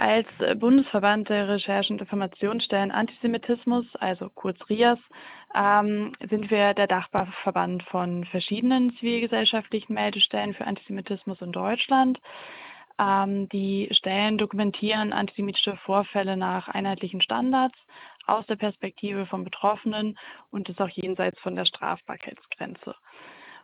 Als Bundesverband der Recherche- und Informationsstellen Antisemitismus, also kurz RIAS, ähm, sind wir der Dachverband von verschiedenen zivilgesellschaftlichen Meldestellen für Antisemitismus in Deutschland. Ähm, die Stellen dokumentieren antisemitische Vorfälle nach einheitlichen Standards aus der Perspektive von Betroffenen und ist auch jenseits von der Strafbarkeitsgrenze.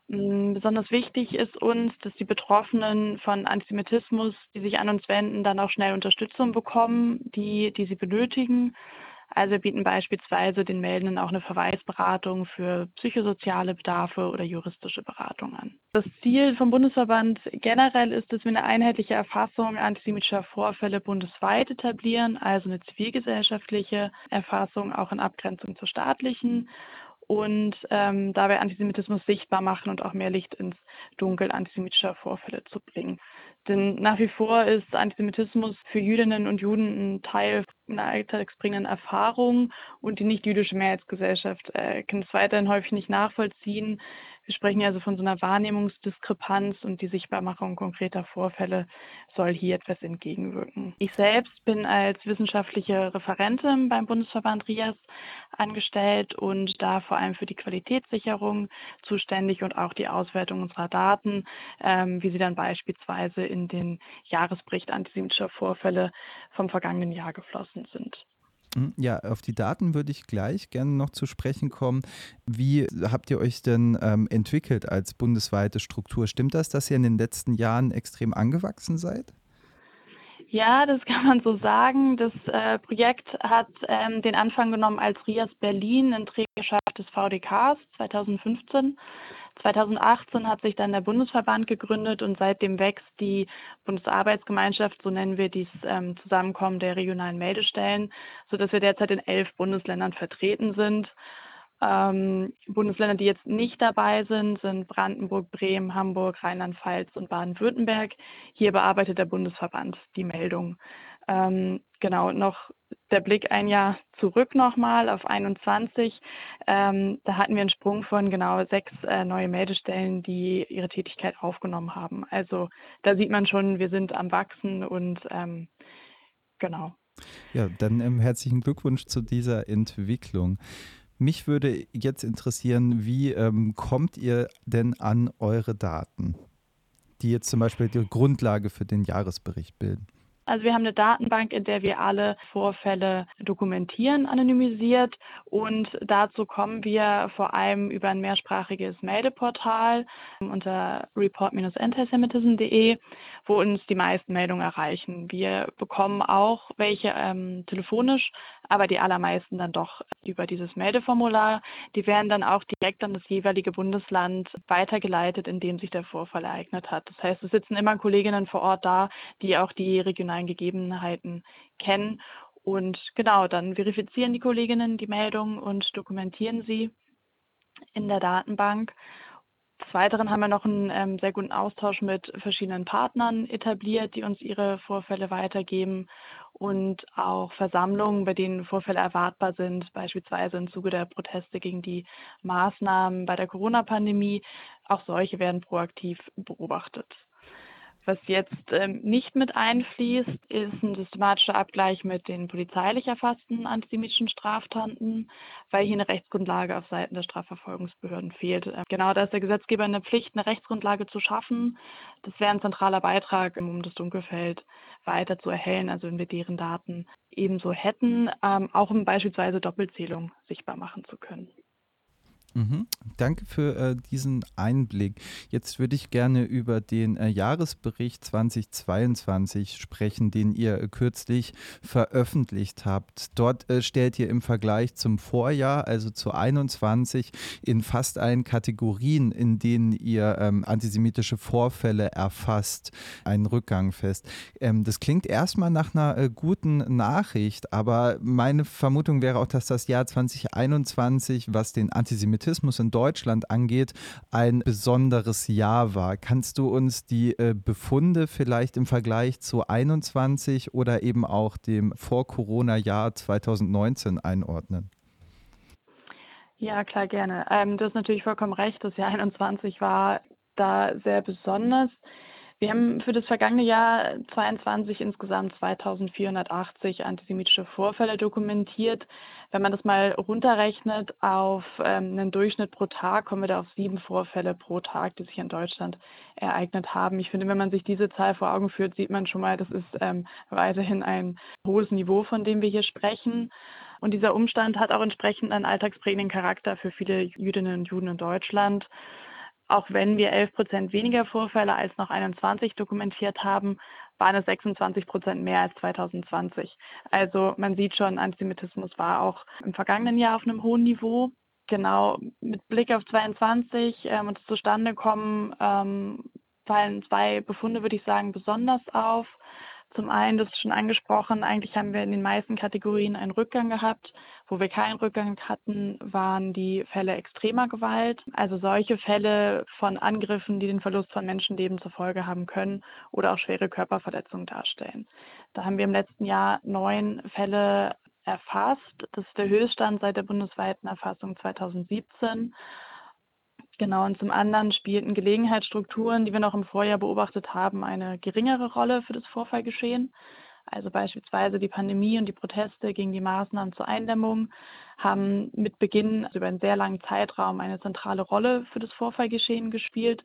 Mm, besonders wichtig ist uns, dass die Betroffenen von Antisemitismus, die sich an uns wenden, dann auch schnell Unterstützung bekommen, die, die sie benötigen. Also wir bieten beispielsweise den Meldenden auch eine Verweisberatung für psychosoziale Bedarfe oder juristische Beratung an. Das Ziel vom Bundesverband generell ist, dass wir eine einheitliche Erfassung antisemitischer Vorfälle bundesweit etablieren, also eine zivilgesellschaftliche Erfassung auch in Abgrenzung zur staatlichen und ähm, dabei Antisemitismus sichtbar machen und auch mehr Licht ins Dunkel antisemitischer Vorfälle zu bringen. Denn nach wie vor ist Antisemitismus für Jüdinnen und Juden ein Teil einer alltagsbringenden Erfahrung und die nicht-jüdische Mehrheitsgesellschaft äh, kann es weiterhin häufig nicht nachvollziehen, wir sprechen also von so einer Wahrnehmungsdiskrepanz und die Sichtbarmachung konkreter Vorfälle soll hier etwas entgegenwirken. Ich selbst bin als wissenschaftliche Referentin beim Bundesverband RIAS angestellt und da vor allem für die Qualitätssicherung zuständig und auch die Auswertung unserer Daten, ähm, wie sie dann beispielsweise in den Jahresbericht antisemitischer Vorfälle vom vergangenen Jahr geflossen sind. Hm, ja, auf die Daten würde ich gleich gerne noch zu sprechen kommen. Wie habt ihr euch denn ähm, entwickelt als bundesweite Struktur? Stimmt das, dass ihr in den letzten Jahren extrem angewachsen seid? Ja, das kann man so sagen. Das äh, Projekt hat ähm, den Anfang genommen als RIAS Berlin in Trägerschaft des VDKs 2015. 2018 hat sich dann der Bundesverband gegründet und seitdem wächst die Bundesarbeitsgemeinschaft, so nennen wir dies ähm, Zusammenkommen der regionalen Meldestellen, sodass wir derzeit in elf Bundesländern vertreten sind. Ähm, Bundesländer, die jetzt nicht dabei sind, sind Brandenburg, Bremen, Hamburg, Rheinland-Pfalz und Baden-Württemberg. Hier bearbeitet der Bundesverband die Meldung. Ähm, genau, noch der Blick ein Jahr zurück nochmal auf 21. Ähm, da hatten wir einen Sprung von genau sechs äh, neue Meldestellen, die ihre Tätigkeit aufgenommen haben. Also da sieht man schon, wir sind am Wachsen und ähm, genau. Ja, dann ähm, herzlichen Glückwunsch zu dieser Entwicklung. Mich würde jetzt interessieren, wie ähm, kommt ihr denn an eure Daten, die jetzt zum Beispiel die Grundlage für den Jahresbericht bilden? Also wir haben eine Datenbank, in der wir alle Vorfälle dokumentieren, anonymisiert. Und dazu kommen wir vor allem über ein mehrsprachiges Meldeportal unter report-antisemitism.de, wo uns die meisten Meldungen erreichen. Wir bekommen auch welche ähm, telefonisch, aber die allermeisten dann doch über dieses Meldeformular. Die werden dann auch direkt an das jeweilige Bundesland weitergeleitet, in dem sich der Vorfall ereignet hat. Das heißt, es sitzen immer Kolleginnen vor Ort da, die auch die regionalen Gegebenheiten kennen. Und genau, dann verifizieren die Kolleginnen die Meldung und dokumentieren sie in der Datenbank. Des Weiteren haben wir noch einen ähm, sehr guten Austausch mit verschiedenen Partnern etabliert, die uns ihre Vorfälle weitergeben und auch Versammlungen, bei denen Vorfälle erwartbar sind, beispielsweise im Zuge der Proteste gegen die Maßnahmen bei der Corona-Pandemie. Auch solche werden proaktiv beobachtet. Was jetzt ähm, nicht mit einfließt, ist ein systematischer Abgleich mit den polizeilich erfassten antisemitischen Straftaten, weil hier eine Rechtsgrundlage auf Seiten der Strafverfolgungsbehörden fehlt. Ähm, genau da ist der Gesetzgeber in der Pflicht, eine Rechtsgrundlage zu schaffen. Das wäre ein zentraler Beitrag, um das Dunkelfeld weiter zu erhellen, also wenn wir deren Daten ebenso hätten, ähm, auch um beispielsweise Doppelzählung sichtbar machen zu können. Mhm. Danke für äh, diesen Einblick. Jetzt würde ich gerne über den äh, Jahresbericht 2022 sprechen, den ihr äh, kürzlich veröffentlicht habt. Dort äh, stellt ihr im Vergleich zum Vorjahr, also zu 21, in fast allen Kategorien, in denen ihr ähm, antisemitische Vorfälle erfasst, einen Rückgang fest. Ähm, das klingt erstmal nach einer äh, guten Nachricht, aber meine Vermutung wäre auch, dass das Jahr 2021, was den Antisemitismus Antisemitismus in Deutschland angeht, ein besonderes Jahr war. Kannst du uns die äh, Befunde vielleicht im Vergleich zu 21 oder eben auch dem Vor-Corona-Jahr 2019 einordnen? Ja, klar, gerne. Ähm, du hast natürlich vollkommen recht. Das Jahr 21 war da sehr besonders. Wir haben für das vergangene Jahr 22 insgesamt 2480 antisemitische Vorfälle dokumentiert. Wenn man das mal runterrechnet auf ähm, einen Durchschnitt pro Tag, kommen wir da auf sieben Vorfälle pro Tag, die sich in Deutschland ereignet haben. Ich finde, wenn man sich diese Zahl vor Augen führt, sieht man schon mal, das ist ähm, weiterhin ein hohes Niveau, von dem wir hier sprechen. Und dieser Umstand hat auch entsprechend einen alltagsprägenden Charakter für viele Jüdinnen und Juden in Deutschland. Auch wenn wir 11 Prozent weniger Vorfälle als noch 21 dokumentiert haben, waren es 26 Prozent mehr als 2020. Also man sieht schon, Antisemitismus war auch im vergangenen Jahr auf einem hohen Niveau. Genau, mit Blick auf 22 ähm, und zustande kommen, ähm, fallen zwei Befunde, würde ich sagen, besonders auf. Zum einen, das ist schon angesprochen, eigentlich haben wir in den meisten Kategorien einen Rückgang gehabt. Wo wir keinen Rückgang hatten, waren die Fälle extremer Gewalt, also solche Fälle von Angriffen, die den Verlust von Menschenleben zur Folge haben können oder auch schwere Körperverletzungen darstellen. Da haben wir im letzten Jahr neun Fälle erfasst. Das ist der Höchststand seit der bundesweiten Erfassung 2017. Genau, und zum anderen spielten Gelegenheitsstrukturen, die wir noch im Vorjahr beobachtet haben, eine geringere Rolle für das Vorfallgeschehen. Also beispielsweise die Pandemie und die Proteste gegen die Maßnahmen zur Eindämmung haben mit Beginn also über einen sehr langen Zeitraum eine zentrale Rolle für das Vorfallgeschehen gespielt,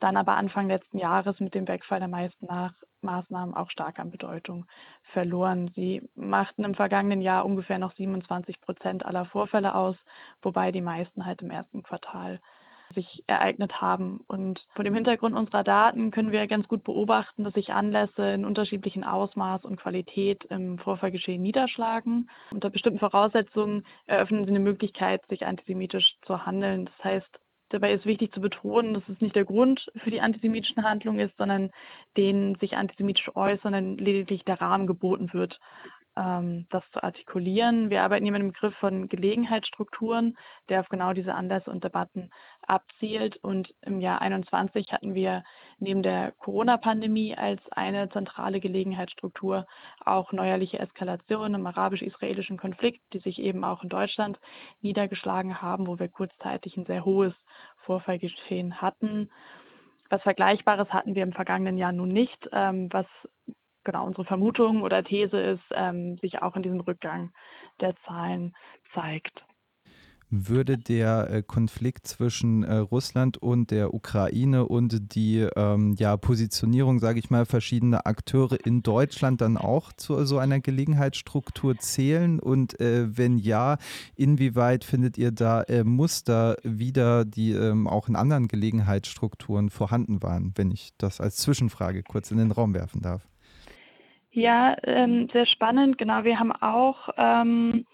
dann aber Anfang letzten Jahres mit dem Wegfall der meisten Nach Maßnahmen auch stark an Bedeutung verloren. Sie machten im vergangenen Jahr ungefähr noch 27 Prozent aller Vorfälle aus, wobei die meisten halt im ersten Quartal sich ereignet haben. Und vor dem Hintergrund unserer Daten können wir ganz gut beobachten, dass sich Anlässe in unterschiedlichen Ausmaß und Qualität im Vorfallgeschehen niederschlagen. Unter bestimmten Voraussetzungen eröffnen sie eine Möglichkeit, sich antisemitisch zu handeln. Das heißt, Dabei ist wichtig zu betonen, dass es nicht der Grund für die antisemitischen Handlungen ist, sondern den sich antisemitisch äußern, lediglich der Rahmen geboten wird ähm, das zu artikulieren. Wir arbeiten hier mit dem Begriff von Gelegenheitsstrukturen, der auf genau diese Anlässe und Debatten abzielt. Und im Jahr 2021 hatten wir neben der Corona-Pandemie als eine zentrale Gelegenheitsstruktur auch neuerliche Eskalationen im arabisch-israelischen Konflikt, die sich eben auch in Deutschland niedergeschlagen haben, wo wir kurzzeitig ein sehr hohes Vorfallgeschehen hatten. Was Vergleichbares hatten wir im vergangenen Jahr nun nicht, ähm, was genau unsere Vermutung oder These ist, ähm, sich auch in diesem Rückgang der Zahlen zeigt. Würde der äh, Konflikt zwischen äh, Russland und der Ukraine und die ähm, ja, Positionierung, sage ich mal, verschiedener Akteure in Deutschland dann auch zu so einer Gelegenheitsstruktur zählen? Und äh, wenn ja, inwieweit findet ihr da äh, Muster wieder, die ähm, auch in anderen Gelegenheitsstrukturen vorhanden waren, wenn ich das als Zwischenfrage kurz in den Raum werfen darf? Ja, ähm, sehr spannend. Genau, wir haben auch ähm,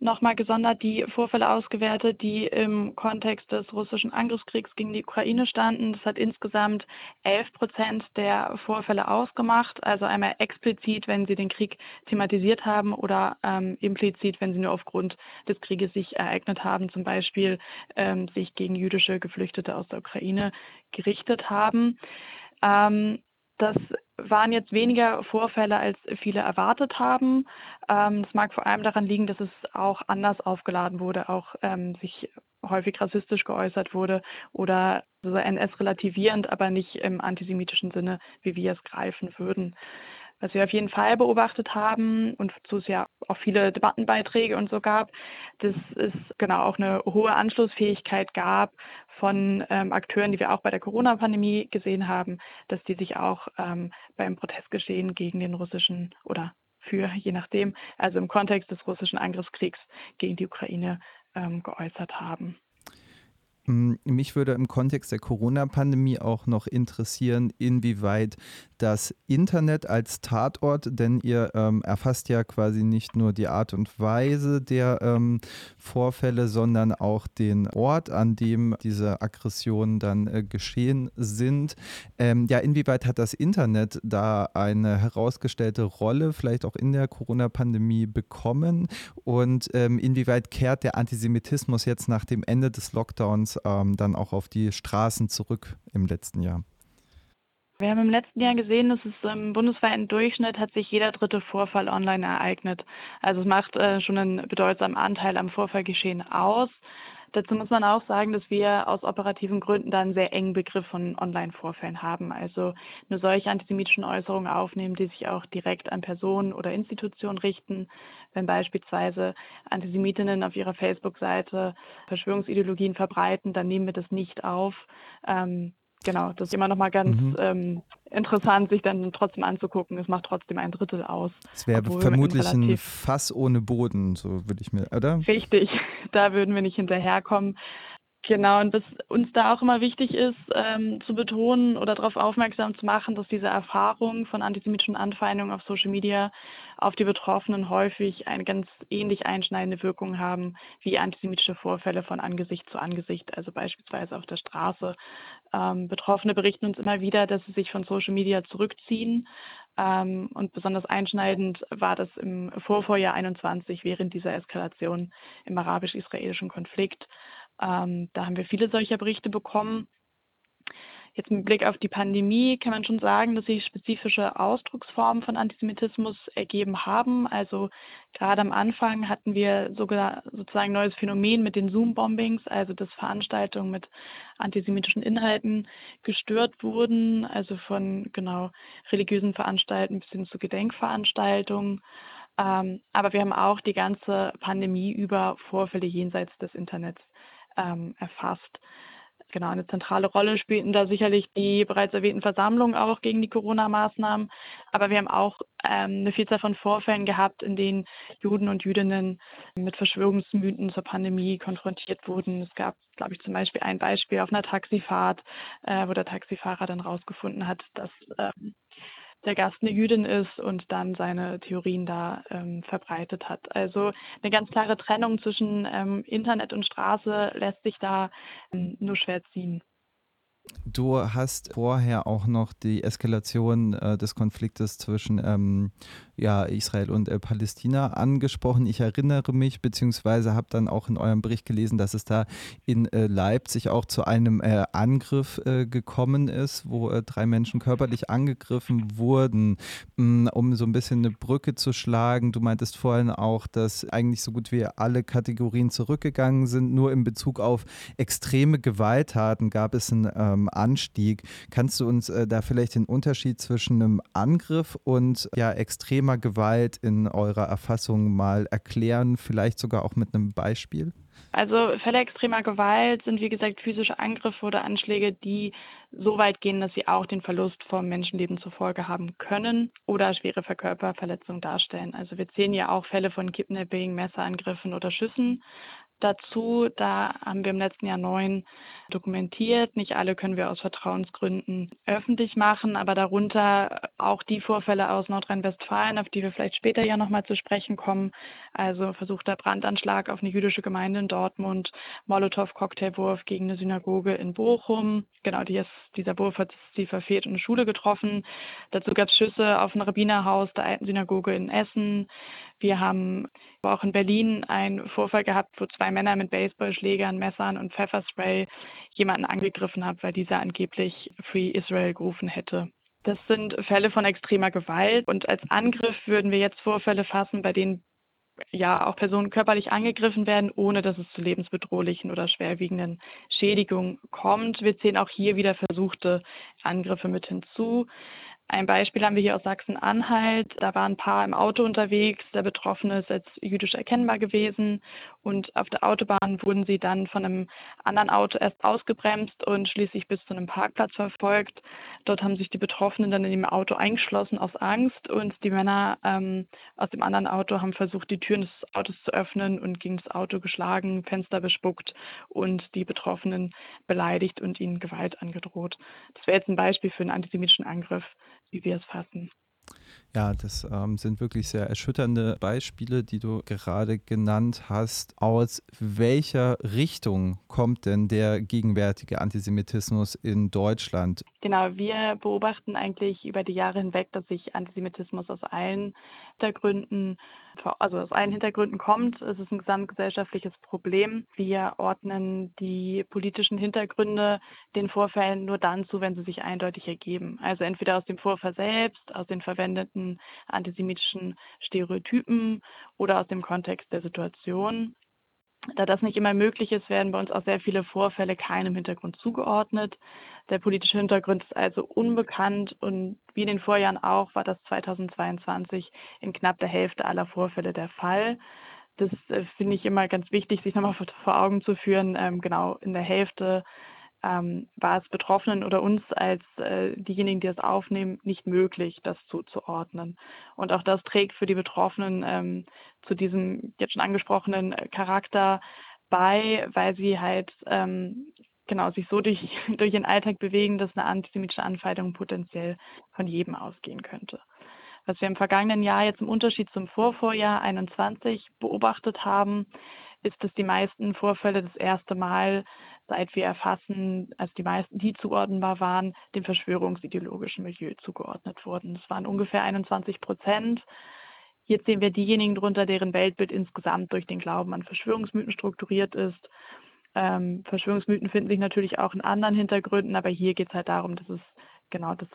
nochmal gesondert die Vorfälle ausgewertet, die im Kontext des russischen Angriffskriegs gegen die Ukraine standen. Das hat insgesamt 11 Prozent der Vorfälle ausgemacht. Also einmal explizit, wenn sie den Krieg thematisiert haben oder ähm, implizit, wenn sie nur aufgrund des Krieges sich ereignet haben, zum Beispiel ähm, sich gegen jüdische Geflüchtete aus der Ukraine gerichtet haben. Ähm, das waren jetzt weniger Vorfälle, als viele erwartet haben. Ähm, das mag vor allem daran liegen, dass es auch anders aufgeladen wurde, auch ähm, sich häufig rassistisch geäußert wurde oder NS-relativierend, aber nicht im antisemitischen Sinne, wie wir es greifen würden. Was wir auf jeden Fall beobachtet haben und wozu es ja auch viele Debattenbeiträge und so gab, dass es genau auch eine hohe Anschlussfähigkeit gab von ähm, Akteuren, die wir auch bei der Corona-Pandemie gesehen haben, dass die sich auch ähm, beim Protestgeschehen gegen den russischen oder für, je nachdem, also im Kontext des russischen Angriffskriegs gegen die Ukraine ähm, geäußert haben. Hm, mich würde im Kontext der Corona-Pandemie auch noch interessieren, inwieweit das Internet als Tatort, denn ihr ähm, erfasst ja quasi nicht nur die Art und Weise der ähm, Vorfälle, sondern auch den Ort, an dem diese Aggressionen dann äh, geschehen sind. Ähm, ja, inwieweit hat das Internet da eine herausgestellte Rolle, vielleicht auch in der Corona-Pandemie bekommen? Und ähm, inwieweit kehrt der Antisemitismus jetzt nach dem Ende des Lockdowns ähm, dann auch auf die Straßen zurück im letzten Jahr? Wir haben im letzten Jahr gesehen, dass es im bundesweiten Durchschnitt hat sich jeder dritte Vorfall online ereignet. Also es macht äh, schon einen bedeutsamen Anteil am Vorfallgeschehen aus. Dazu muss man auch sagen, dass wir aus operativen Gründen da einen sehr engen Begriff von Online-Vorfällen haben. Also nur solche antisemitischen Äußerungen aufnehmen, die sich auch direkt an Personen oder Institutionen richten. Wenn beispielsweise Antisemitinnen auf ihrer Facebook-Seite Verschwörungsideologien verbreiten, dann nehmen wir das nicht auf. Ähm, genau, das ist immer noch mal ganz mhm. ähm, interessant, sich dann trotzdem anzugucken. Es macht trotzdem ein Drittel aus. Es wäre vermutlich ein Fass ohne Boden, so würde ich mir, oder? Richtig, da würden wir nicht hinterherkommen. Genau, und was uns da auch immer wichtig ist, ähm, zu betonen oder darauf aufmerksam zu machen, dass diese Erfahrungen von antisemitischen Anfeindungen auf Social Media auf die Betroffenen häufig eine ganz ähnlich einschneidende Wirkung haben wie antisemitische Vorfälle von Angesicht zu Angesicht, also beispielsweise auf der Straße. Ähm, Betroffene berichten uns immer wieder, dass sie sich von Social Media zurückziehen. Ähm, und besonders einschneidend war das im Vorvorjahr 21 während dieser Eskalation im arabisch-israelischen Konflikt. Ähm, da haben wir viele solcher Berichte bekommen. Jetzt mit Blick auf die Pandemie kann man schon sagen, dass sich spezifische Ausdrucksformen von Antisemitismus ergeben haben. Also gerade am Anfang hatten wir sozusagen neues Phänomen mit den Zoom-Bombings, also dass Veranstaltungen mit antisemitischen Inhalten gestört wurden, also von genau religiösen Veranstaltungen bis hin zu Gedenkveranstaltungen. Ähm, aber wir haben auch die ganze Pandemie über Vorfälle jenseits des Internets ähm, erfasst. Genau, eine zentrale Rolle spielten da sicherlich die bereits erwähnten Versammlungen auch gegen die Corona-Maßnahmen. Aber wir haben auch ähm, eine Vielzahl von Vorfällen gehabt, in denen Juden und Jüdinnen mit Verschwörungsmythen zur Pandemie konfrontiert wurden. Es gab, glaube ich, zum Beispiel ein Beispiel auf einer Taxifahrt, äh, wo der Taxifahrer dann rausgefunden hat, dass ähm, der Gast eine Jüdin ist und dann seine Theorien da ähm, verbreitet hat. Also eine ganz klare Trennung zwischen ähm, Internet und Straße lässt sich da ähm, nur schwer ziehen. Du hast vorher auch noch die Eskalation äh, des Konfliktes zwischen ähm, ja, Israel und äh, Palästina angesprochen. Ich erinnere mich, beziehungsweise habe dann auch in eurem Bericht gelesen, dass es da in äh, Leipzig auch zu einem äh, Angriff äh, gekommen ist, wo äh, drei Menschen körperlich angegriffen wurden. Mm, um so ein bisschen eine Brücke zu schlagen, du meintest vorhin auch, dass eigentlich so gut wie alle Kategorien zurückgegangen sind. Nur in Bezug auf extreme Gewalttaten gab es einen ähm, Anstieg. Kannst du uns äh, da vielleicht den Unterschied zwischen einem Angriff und ja extremer Gewalt in eurer Erfassung mal erklären, vielleicht sogar auch mit einem Beispiel? Also Fälle extremer Gewalt sind wie gesagt physische Angriffe oder Anschläge, die so weit gehen, dass sie auch den Verlust vom Menschenleben zur Folge haben können oder schwere Verkörperverletzungen darstellen. Also wir zählen ja auch Fälle von Kidnapping, Messerangriffen oder Schüssen dazu. Da haben wir im letzten Jahr neun dokumentiert. Nicht alle können wir aus Vertrauensgründen öffentlich machen, aber darunter auch die Vorfälle aus Nordrhein-Westfalen, auf die wir vielleicht später ja nochmal zu sprechen kommen. Also versuchter Brandanschlag auf eine jüdische Gemeinde in Dortmund, Molotow-Cocktailwurf gegen eine Synagoge in Bochum. Genau, die ist, dieser Wurf hat sie verfehlt und eine Schule getroffen. Dazu gab es Schüsse auf ein Rabbinerhaus der alten Synagoge in Essen. Wir haben auch in Berlin einen Vorfall gehabt, wo zwei Männer mit Baseballschlägern, Messern und Pfefferspray jemanden angegriffen haben, weil dieser angeblich Free Israel gerufen hätte. Das sind Fälle von extremer Gewalt und als Angriff würden wir jetzt Vorfälle fassen, bei denen ja auch Personen körperlich angegriffen werden, ohne dass es zu lebensbedrohlichen oder schwerwiegenden Schädigungen kommt. Wir zählen auch hier wieder versuchte Angriffe mit hinzu. Ein Beispiel haben wir hier aus Sachsen-Anhalt. Da war ein Paar im Auto unterwegs. Der Betroffene ist als jüdisch erkennbar gewesen. Und auf der Autobahn wurden sie dann von einem anderen Auto erst ausgebremst und schließlich bis zu einem Parkplatz verfolgt. Dort haben sich die Betroffenen dann in dem Auto eingeschlossen aus Angst. Und die Männer ähm, aus dem anderen Auto haben versucht, die Türen des Autos zu öffnen und gegen das Auto geschlagen, Fenster bespuckt und die Betroffenen beleidigt und ihnen Gewalt angedroht. Das wäre jetzt ein Beispiel für einen antisemitischen Angriff wie wir es fassen. Ja, das ähm, sind wirklich sehr erschütternde Beispiele, die du gerade genannt hast. Aus welcher Richtung kommt denn der gegenwärtige Antisemitismus in Deutschland? Genau, wir beobachten eigentlich über die Jahre hinweg, dass sich Antisemitismus aus allen Hintergründen, also aus allen Hintergründen kommt. Es ist ein gesamtgesellschaftliches Problem. Wir ordnen die politischen Hintergründe den Vorfällen nur dann zu, wenn sie sich eindeutig ergeben. Also entweder aus dem Vorfall selbst, aus den verwendeten bestimmten antisemitischen Stereotypen oder aus dem Kontext der Situation. Da das nicht immer möglich ist, werden bei uns auch sehr viele Vorfälle keinem Hintergrund zugeordnet. Der politische Hintergrund ist also unbekannt und wie in den Vorjahren auch war das 2022 in knapp der Hälfte aller Vorfälle der Fall. Das äh, finde ich immer ganz wichtig, sich nochmal vor, vor Augen zu führen. Ähm, genau in der Hälfte ähm, war es Betroffenen oder uns als äh, diejenigen, die es aufnehmen, nicht möglich, das zuzuordnen. Und auch das trägt für die Betroffenen ähm, zu diesem jetzt schon angesprochenen äh, Charakter bei, weil sie halt ähm, genau sich so durch, durch ihren Alltag bewegen, dass eine antisemitische Anfeindung potenziell von jedem ausgehen könnte. Was wir im vergangenen Jahr jetzt im Unterschied zum Vorvorjahr 21 beobachtet haben, ist, dass die meisten Vorfälle das erste Mal seit wir erfassen, als die meisten, die zuordnenbar waren, dem verschwörungsideologischen Milieu zugeordnet wurden. Das waren ungefähr 21 Prozent. Jetzt sehen wir diejenigen drunter, deren Weltbild insgesamt durch den Glauben an Verschwörungsmythen strukturiert ist. Ähm, Verschwörungsmythen finden sich natürlich auch in anderen Hintergründen, aber hier geht es halt darum, dass es genau das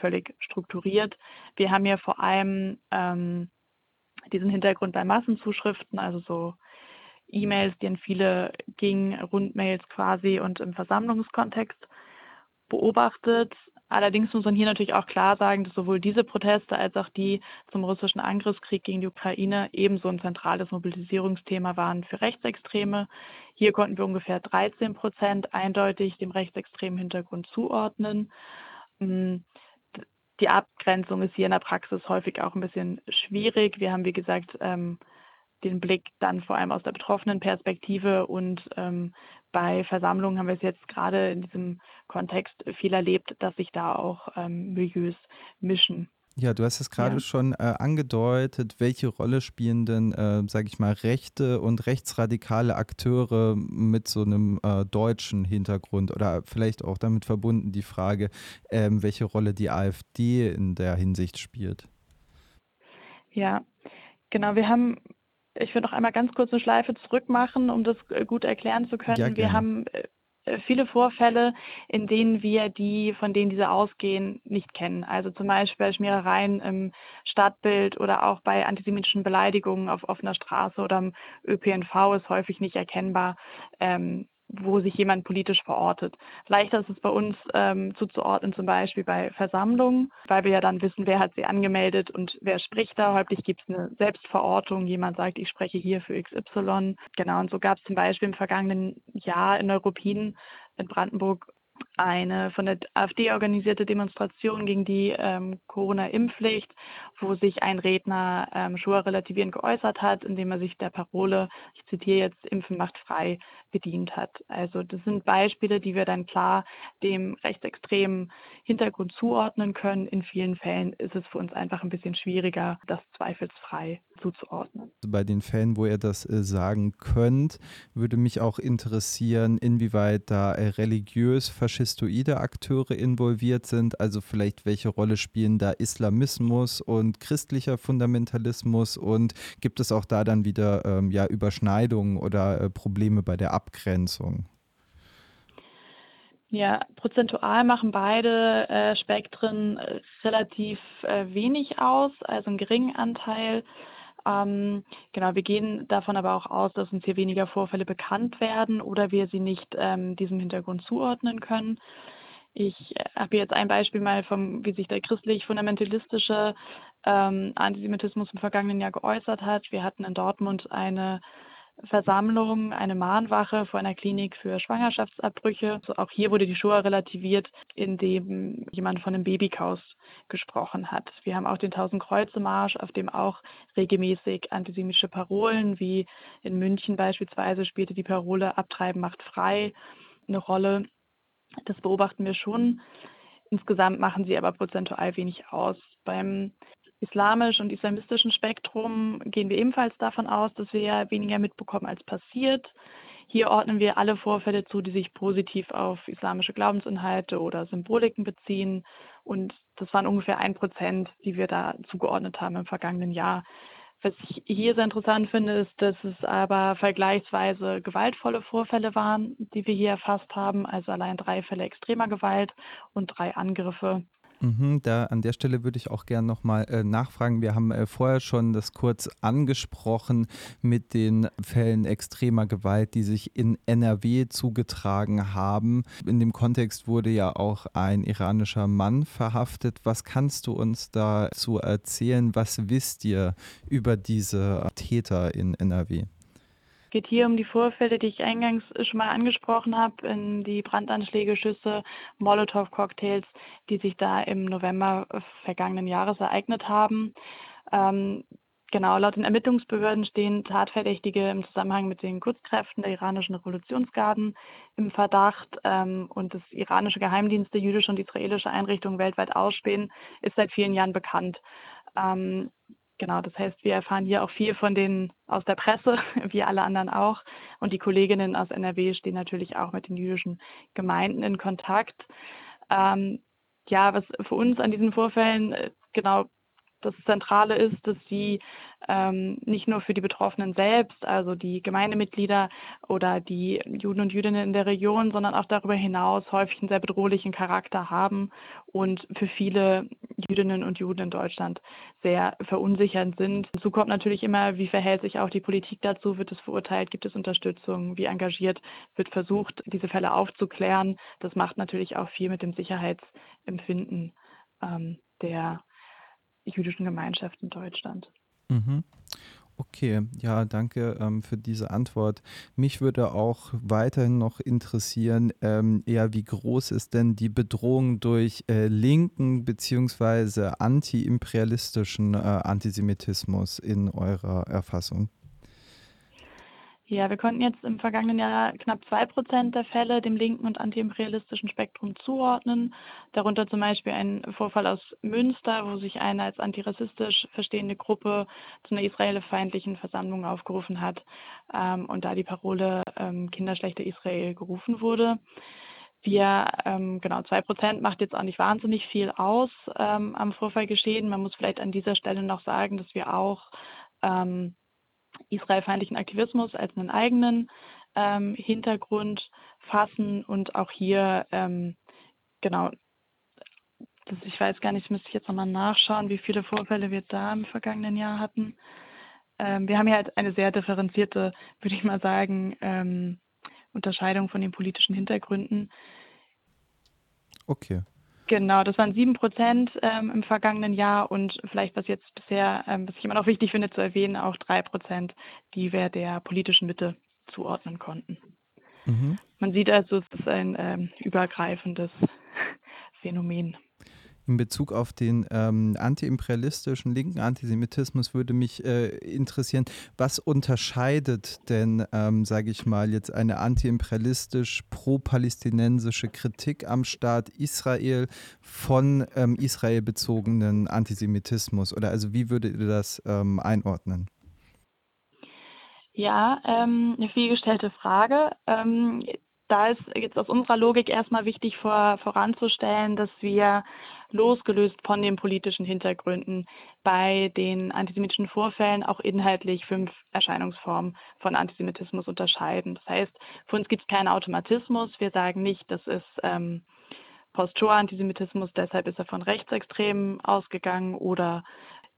völlig strukturiert. Wir haben ja vor allem ähm, diesen Hintergrund bei Massenzuschriften, also so E-Mails, die an viele gingen, Rundmails quasi und im Versammlungskontext beobachtet. Allerdings muss man hier natürlich auch klar sagen, dass sowohl diese Proteste als auch die zum russischen Angriffskrieg gegen die Ukraine ebenso ein zentrales Mobilisierungsthema waren für Rechtsextreme. Hier konnten wir ungefähr 13 Prozent eindeutig dem rechtsextremen Hintergrund zuordnen. Hm, die Abgrenzung ist hier in der Praxis häufig auch ein bisschen schwierig. Wir haben, wie gesagt, ähm, den Blick dann vor allem aus der betroffenen Perspektive und ähm, bei Versammlungen haben wir es jetzt gerade in diesem Kontext viel erlebt, dass sich da auch ähm, Milieus mischen. Ja, du hast es gerade ja. schon äh, angedeutet, welche Rolle spielen denn, äh, sage ich mal, rechte und rechtsradikale Akteure mit so einem äh, deutschen Hintergrund oder vielleicht auch damit verbunden die Frage, ähm, welche Rolle die AfD in der Hinsicht spielt? Ja, genau. Wir haben ich würde noch einmal ganz kurz eine Schleife zurück machen, um das äh, gut erklären zu können. Ja, wir haben äh, viele Vorfälle, in denen wir die, von denen diese ausgehen, nicht kennen. Also zum Beispiel bei Schmierereien im Stadtbild oder auch bei antisemitischen Beleidigungen auf offener Straße oder im ÖPNV ist häufig nicht erkennbar, ähm, wo sich jemand politisch verortet. Leichter ist es bei uns ähm, zuzuordnen, zum Beispiel bei Versammlungen, weil wir ja dann wissen, wer hat sie angemeldet und wer spricht da. Häufig gibt es eine Selbstverortung. Jemand sagt, ich spreche hier für XY. Genau, und so gab es zum Beispiel im vergangenen Jahr in Neuruppin in Brandenburg eine von der AfD organisierte Demonstration gegen die ähm, Corona-Impfpflicht, wo sich ein Redner ähm, Schuhe relativierend geäußert hat, indem er sich der Parole, ich zitiere jetzt, Impfen macht frei, bedient hat. Also das sind Beispiele, die wir dann klar dem rechtsextremen Hintergrund zuordnen können. In vielen Fällen ist es für uns einfach ein bisschen schwieriger, das zweifelsfrei zuzuordnen. Bei den Fällen, wo ihr das äh, sagen könnt, würde mich auch interessieren, inwieweit da äh, religiös faschistoide Akteure involviert sind. Also vielleicht welche Rolle spielen da Islamismus und christlicher Fundamentalismus und gibt es auch da dann wieder ähm, ja, Überschneidungen oder äh, Probleme bei der Abgrenzung? Ja, prozentual machen beide äh, Spektren äh, relativ äh, wenig aus, also einen geringen Anteil. Ähm, genau, wir gehen davon aber auch aus, dass uns hier weniger Vorfälle bekannt werden oder wir sie nicht ähm, diesem Hintergrund zuordnen können. Ich äh, habe jetzt ein Beispiel mal vom, wie sich der christlich-fundamentalistische ähm, Antisemitismus im vergangenen Jahr geäußert hat. Wir hatten in Dortmund eine Versammlung, eine Mahnwache vor einer Klinik für Schwangerschaftsabbrüche. Also auch hier wurde die Shoah relativiert, indem jemand von einem Babykaus gesprochen hat. Wir haben auch den Tausend-Kreuze-Marsch, auf dem auch regelmäßig antisemitische Parolen, wie in München beispielsweise spielte die Parole Abtreiben macht frei eine Rolle. Das beobachten wir schon. Insgesamt machen sie aber prozentual wenig aus. Beim islamischen und islamistischen Spektrum gehen wir ebenfalls davon aus, dass wir weniger mitbekommen als passiert. Hier ordnen wir alle Vorfälle zu, die sich positiv auf islamische Glaubensinhalte oder Symboliken beziehen. Und das waren ungefähr ein Prozent, die wir da zugeordnet haben im vergangenen Jahr. Was ich hier sehr interessant finde, ist, dass es aber vergleichsweise gewaltvolle Vorfälle waren, die wir hier erfasst haben. Also allein drei Fälle extremer Gewalt und drei Angriffe Mhm, da an der Stelle würde ich auch gerne nochmal äh, nachfragen. Wir haben äh, vorher schon das kurz angesprochen mit den Fällen extremer Gewalt, die sich in NRW zugetragen haben. In dem Kontext wurde ja auch ein iranischer Mann verhaftet. Was kannst du uns dazu erzählen? Was wisst ihr über diese Täter in NRW? Geht hier um die Vorfälle, die ich eingangs schon mal angesprochen habe, in die Brandanschläge, Schüsse, Molotow-Cocktails, die sich da im November vergangenen Jahres ereignet haben. Ähm, genau, laut den Ermittlungsbehörden stehen Tatverdächtige im Zusammenhang mit den Kurzkräften der iranischen Revolutionsgarden im Verdacht ähm, und das iranische Geheimdienste jüdische und israelische Einrichtungen weltweit ausspähen, ist seit vielen Jahren bekannt. Ähm, Genau, das heißt, wir erfahren hier auch viel von den aus der Presse, wie alle anderen auch. Und die Kolleginnen aus NRW stehen natürlich auch mit den jüdischen Gemeinden in Kontakt. Ähm, ja, was für uns an diesen Vorfällen äh, genau das Zentrale ist, dass sie ähm, nicht nur für die Betroffenen selbst, also die Gemeindemitglieder oder die Juden und Jüdinnen in der Region, sondern auch darüber hinaus häufig einen sehr bedrohlichen Charakter haben und für viele Jüdinnen und Juden in Deutschland sehr verunsichernd sind. Hinzu kommt natürlich immer, wie verhält sich auch die Politik dazu, wird es verurteilt, gibt es Unterstützung, wie engagiert wird versucht, diese Fälle aufzuklären. Das macht natürlich auch viel mit dem Sicherheitsempfinden ähm, der jüdischen Gemeinschaft in Deutschland. Mhm. Okay, ja, danke ähm, für diese Antwort. Mich würde auch weiterhin noch interessieren, ähm, eher wie groß ist denn die Bedrohung durch äh, linken bzw. anti-imperialistischen äh, Antisemitismus in eurer Erfassung? Ja, wir konnten jetzt im vergangenen Jahr knapp zwei Prozent der Fälle dem linken und antiimperialistischen Spektrum zuordnen. Darunter zum Beispiel ein Vorfall aus Münster, wo sich eine als antirassistisch verstehende Gruppe zu einer israelfeindlichen Versammlung aufgerufen hat ähm, und da die Parole ähm, Kinderschlechter Israel gerufen wurde. Wir, ähm, genau, zwei Prozent macht jetzt auch nicht wahnsinnig viel aus ähm, am Vorfallgeschehen. Man muss vielleicht an dieser Stelle noch sagen, dass wir auch ähm, israelfeindlichen Aktivismus als einen eigenen ähm, Hintergrund fassen und auch hier, ähm, genau, das, ich weiß gar nicht, müsste ich jetzt nochmal nachschauen, wie viele Vorfälle wir da im vergangenen Jahr hatten. Ähm, wir haben hier halt eine sehr differenzierte, würde ich mal sagen, ähm, Unterscheidung von den politischen Hintergründen. Okay. Genau, das waren sieben Prozent ähm, im vergangenen Jahr und vielleicht, was jetzt bisher, ähm, was ich immer noch wichtig finde zu erwähnen, auch drei Prozent, die wir der politischen Mitte zuordnen konnten. Mhm. Man sieht also, es ist ein ähm, übergreifendes Phänomen. In Bezug auf den ähm, antiimperialistischen linken Antisemitismus würde mich äh, interessieren, was unterscheidet denn, ähm, sage ich mal, jetzt eine antiimperialistisch pro-palästinensische Kritik am Staat Israel von ähm, Israel bezogenen Antisemitismus? Oder also wie würdet ihr das ähm, einordnen? Ja, ähm, eine vielgestellte Frage. Ähm, da ist jetzt aus unserer Logik erstmal wichtig vor, voranzustellen, dass wir losgelöst von den politischen Hintergründen bei den antisemitischen Vorfällen auch inhaltlich fünf Erscheinungsformen von Antisemitismus unterscheiden. Das heißt, für uns gibt es keinen Automatismus. Wir sagen nicht, das ist ähm, Post-Shoah-Antisemitismus, deshalb ist er von Rechtsextremen ausgegangen oder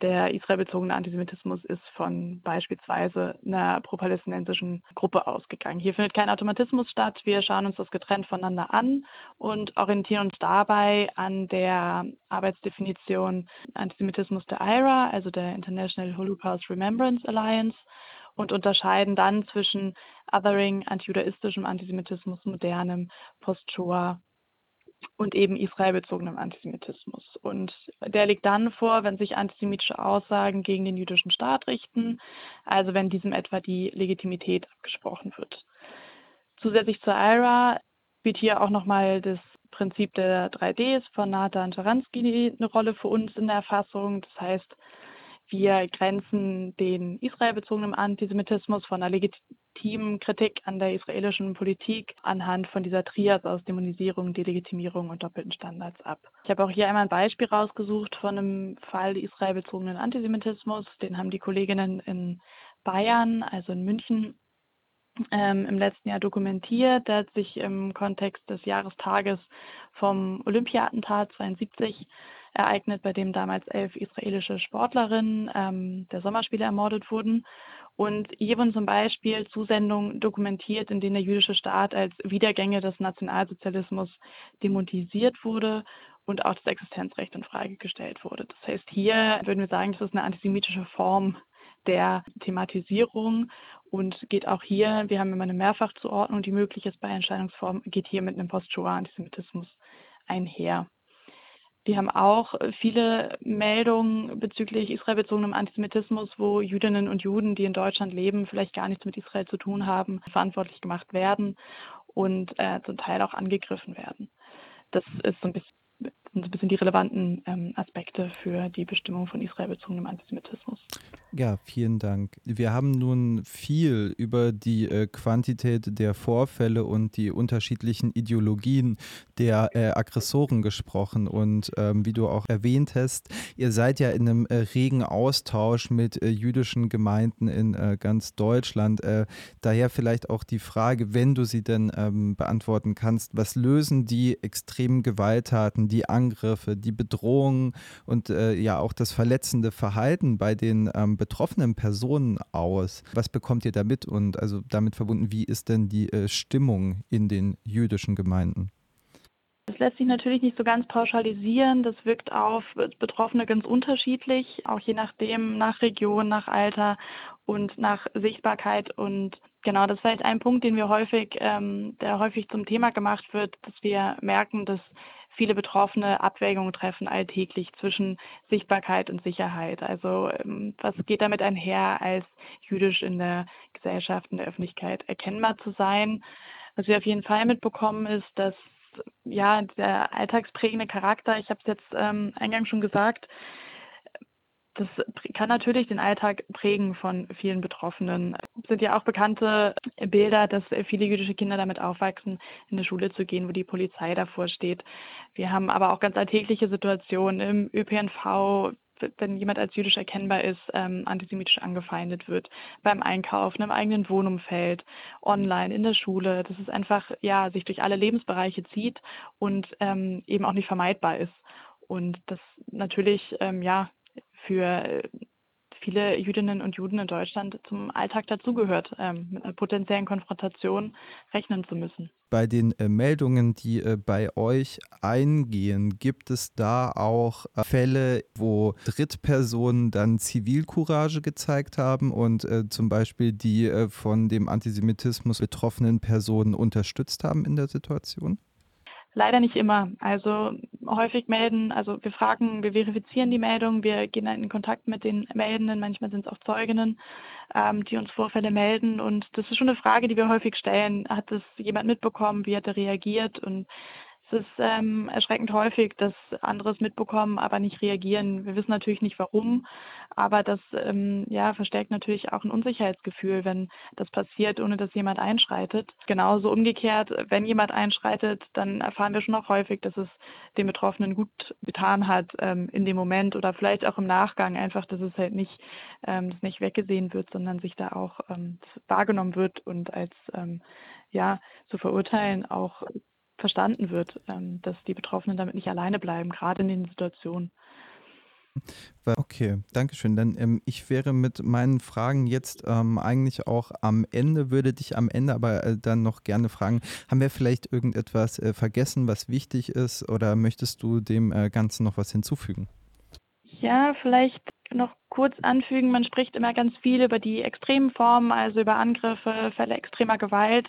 der israelbezogene Antisemitismus ist von beispielsweise einer pro-palästinensischen Gruppe ausgegangen. Hier findet kein Automatismus statt. Wir schauen uns das getrennt voneinander an und orientieren uns dabei an der Arbeitsdefinition Antisemitismus der IRA, also der International Holocaust Remembrance Alliance und unterscheiden dann zwischen Othering, antijudaistischem Antisemitismus, modernem, Post-Shoah und eben israelbezogenem Antisemitismus. Und der liegt dann vor, wenn sich antisemitische Aussagen gegen den jüdischen Staat richten, also wenn diesem etwa die Legitimität abgesprochen wird. Zusätzlich zur IRA spielt hier auch nochmal das Prinzip der 3Ds von Nathan Sharansky eine Rolle für uns in der Erfassung. Das heißt, wir grenzen den israelbezogenen Antisemitismus von einer legitimen Kritik an der israelischen Politik anhand von dieser Trias aus Dämonisierung, Delegitimierung und doppelten Standards ab. Ich habe auch hier einmal ein Beispiel rausgesucht von einem Fall israelbezogenen Antisemitismus. Den haben die Kolleginnen in Bayern, also in München, ähm, im letzten Jahr dokumentiert. Der hat sich im Kontext des Jahrestages vom Olympia-Attentat 72 ereignet, bei dem damals elf israelische Sportlerinnen ähm, der Sommerspiele ermordet wurden. Und hier wurden zum Beispiel Zusendungen dokumentiert, in denen der jüdische Staat als Wiedergänge des Nationalsozialismus demonetisiert wurde und auch das Existenzrecht in Frage gestellt wurde. Das heißt, hier würden wir sagen, das ist eine antisemitische Form der Thematisierung und geht auch hier, wir haben immer eine Mehrfachzuordnung, die möglich ist bei Entscheidungsformen, geht hier mit einem Post-Shoah-Antisemitismus einher. Wir haben auch viele Meldungen bezüglich israelbezogenem Antisemitismus, wo Jüdinnen und Juden, die in Deutschland leben, vielleicht gar nichts mit Israel zu tun haben, verantwortlich gemacht werden und äh, zum Teil auch angegriffen werden. Das ist so ein bisschen ein bisschen die relevanten ähm, Aspekte für die Bestimmung von israelbezogenem Antisemitismus. Ja, vielen Dank. Wir haben nun viel über die äh, Quantität der Vorfälle und die unterschiedlichen Ideologien der äh, Aggressoren gesprochen. Und ähm, wie du auch erwähnt hast, ihr seid ja in einem äh, regen Austausch mit äh, jüdischen Gemeinden in äh, ganz Deutschland. Äh, daher vielleicht auch die Frage, wenn du sie denn ähm, beantworten kannst, was lösen die extremen Gewalttaten, die Angriffe, die Bedrohungen und ja auch das verletzende Verhalten bei den ähm, betroffenen Personen aus? Was bekommt ihr damit und also damit verbunden, wie ist denn die äh, Stimmung in den jüdischen Gemeinden? Das lässt sich natürlich nicht so ganz pauschalisieren. Das wirkt auf Betroffene ganz unterschiedlich, auch je nachdem, nach Region, nach Alter und nach Sichtbarkeit. Und genau, das ist vielleicht ein Punkt, den wir häufig, ähm, der häufig zum Thema gemacht wird, dass wir merken, dass viele Betroffene Abwägungen treffen alltäglich zwischen Sichtbarkeit und Sicherheit. Also ähm, was geht damit einher, als jüdisch in der Gesellschaft, in der Öffentlichkeit erkennbar zu sein? Was wir auf jeden Fall mitbekommen ist, dass ja der alltagsprägende Charakter, ich habe es jetzt ähm, eingangs schon gesagt, das kann natürlich den Alltag prägen von vielen Betroffenen. Es sind ja auch bekannte Bilder, dass viele jüdische Kinder damit aufwachsen, in eine Schule zu gehen, wo die Polizei davor steht. Wir haben aber auch ganz alltägliche Situationen im ÖPNV, wenn jemand als jüdisch erkennbar ist, ähm, antisemitisch angefeindet wird, beim Einkaufen, im eigenen Wohnumfeld, online, in der Schule, dass es einfach ja sich durch alle Lebensbereiche zieht und ähm, eben auch nicht vermeidbar ist. Und das natürlich ähm, ja für äh, viele Jüdinnen und Juden in Deutschland zum Alltag dazugehört, ähm, mit einer potenziellen Konfrontation rechnen zu müssen. Bei den äh, Meldungen, die äh, bei euch eingehen, gibt es da auch äh, Fälle, wo Drittpersonen dann Zivilcourage gezeigt haben und äh, zum Beispiel die äh, von dem Antisemitismus betroffenen Personen unterstützt haben in der Situation? Leider nicht immer. Also häufig melden, also wir fragen, wir verifizieren die Meldung, wir gehen in Kontakt mit den Meldenden, manchmal sind es auch Zeuginnen, ähm, die uns Vorfälle melden. Und das ist schon eine Frage, die wir häufig stellen. Hat es jemand mitbekommen, wie hat er reagiert? Und ist ähm, erschreckend häufig, dass andere es mitbekommen, aber nicht reagieren. Wir wissen natürlich nicht warum, aber das ähm, ja, verstärkt natürlich auch ein Unsicherheitsgefühl, wenn das passiert, ohne dass jemand einschreitet. Genauso umgekehrt, wenn jemand einschreitet, dann erfahren wir schon auch häufig, dass es den Betroffenen gut getan hat ähm, in dem Moment oder vielleicht auch im Nachgang, einfach, dass es halt nicht, ähm, dass nicht weggesehen wird, sondern sich da auch ähm, wahrgenommen wird und als ähm, ja, zu verurteilen auch verstanden wird, ähm, dass die Betroffenen damit nicht alleine bleiben, gerade in den Situationen. Okay, danke schön. Dann ähm, ich wäre mit meinen Fragen jetzt ähm, eigentlich auch am Ende, würde dich am Ende aber äh, dann noch gerne fragen, haben wir vielleicht irgendetwas äh, vergessen, was wichtig ist oder möchtest du dem äh, Ganzen noch was hinzufügen? Ja, vielleicht noch kurz anfügen, man spricht immer ganz viel über die extremen Formen, also über Angriffe, Fälle extremer Gewalt.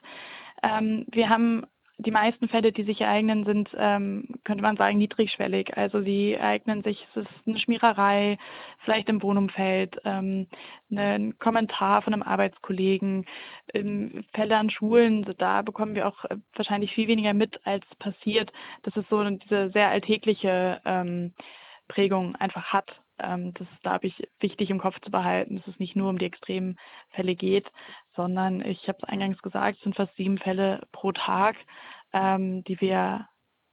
Ähm, wir haben die meisten Fälle, die sich ereignen, sind, ähm, könnte man sagen, niedrigschwellig. Also sie ereignen sich, es ist eine Schmiererei, vielleicht im Wohnumfeld, ähm, ein Kommentar von einem Arbeitskollegen, ähm, Fälle an Schulen, da bekommen wir auch äh, wahrscheinlich viel weniger mit, als passiert. Das ist so diese sehr alltägliche ähm, Prägung einfach hat. Ähm, das ist, glaube ich, wichtig im Kopf zu behalten, dass es nicht nur um die extremen Fälle geht, sondern ich habe es eingangs gesagt, es sind fast sieben Fälle pro Tag, ähm, die wir,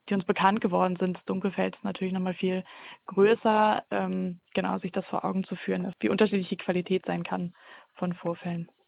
die uns bekannt geworden sind. Das Dunkelfeld ist natürlich nochmal viel größer, ähm, genau sich das vor Augen zu führen, wie unterschiedlich die Qualität sein kann von Vorfällen.